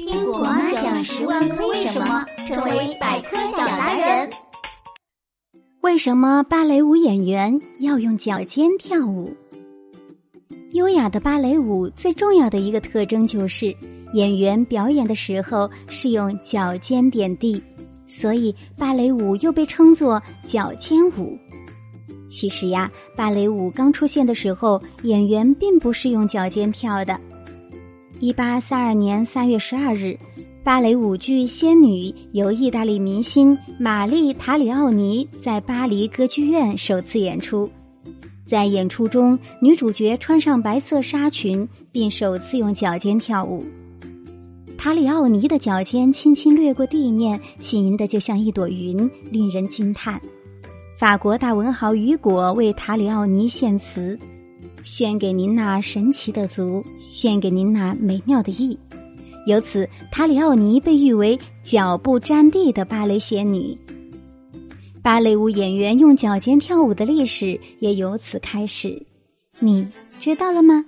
听果妈讲十万个为什么，成为百科小达人。为什么芭蕾舞演员要用脚尖跳舞？优雅的芭蕾舞最重要的一个特征就是演员表演的时候是用脚尖点地，所以芭蕾舞又被称作脚尖舞。其实呀，芭蕾舞刚出现的时候，演员并不是用脚尖跳的。一八三二年三月十二日，芭蕾舞剧《仙女》由意大利明星玛丽·塔里奥尼在巴黎歌剧院首次演出。在演出中，女主角穿上白色纱裙，并首次用脚尖跳舞。塔里奥尼的脚尖轻轻掠过地面，轻盈的就像一朵云，令人惊叹。法国大文豪雨果为塔里奥尼献词。献给您那神奇的足，献给您那美妙的意。由此，塔里奥尼被誉为脚不沾地的芭蕾仙女。芭蕾舞演员用脚尖跳舞的历史也由此开始。你知道了吗？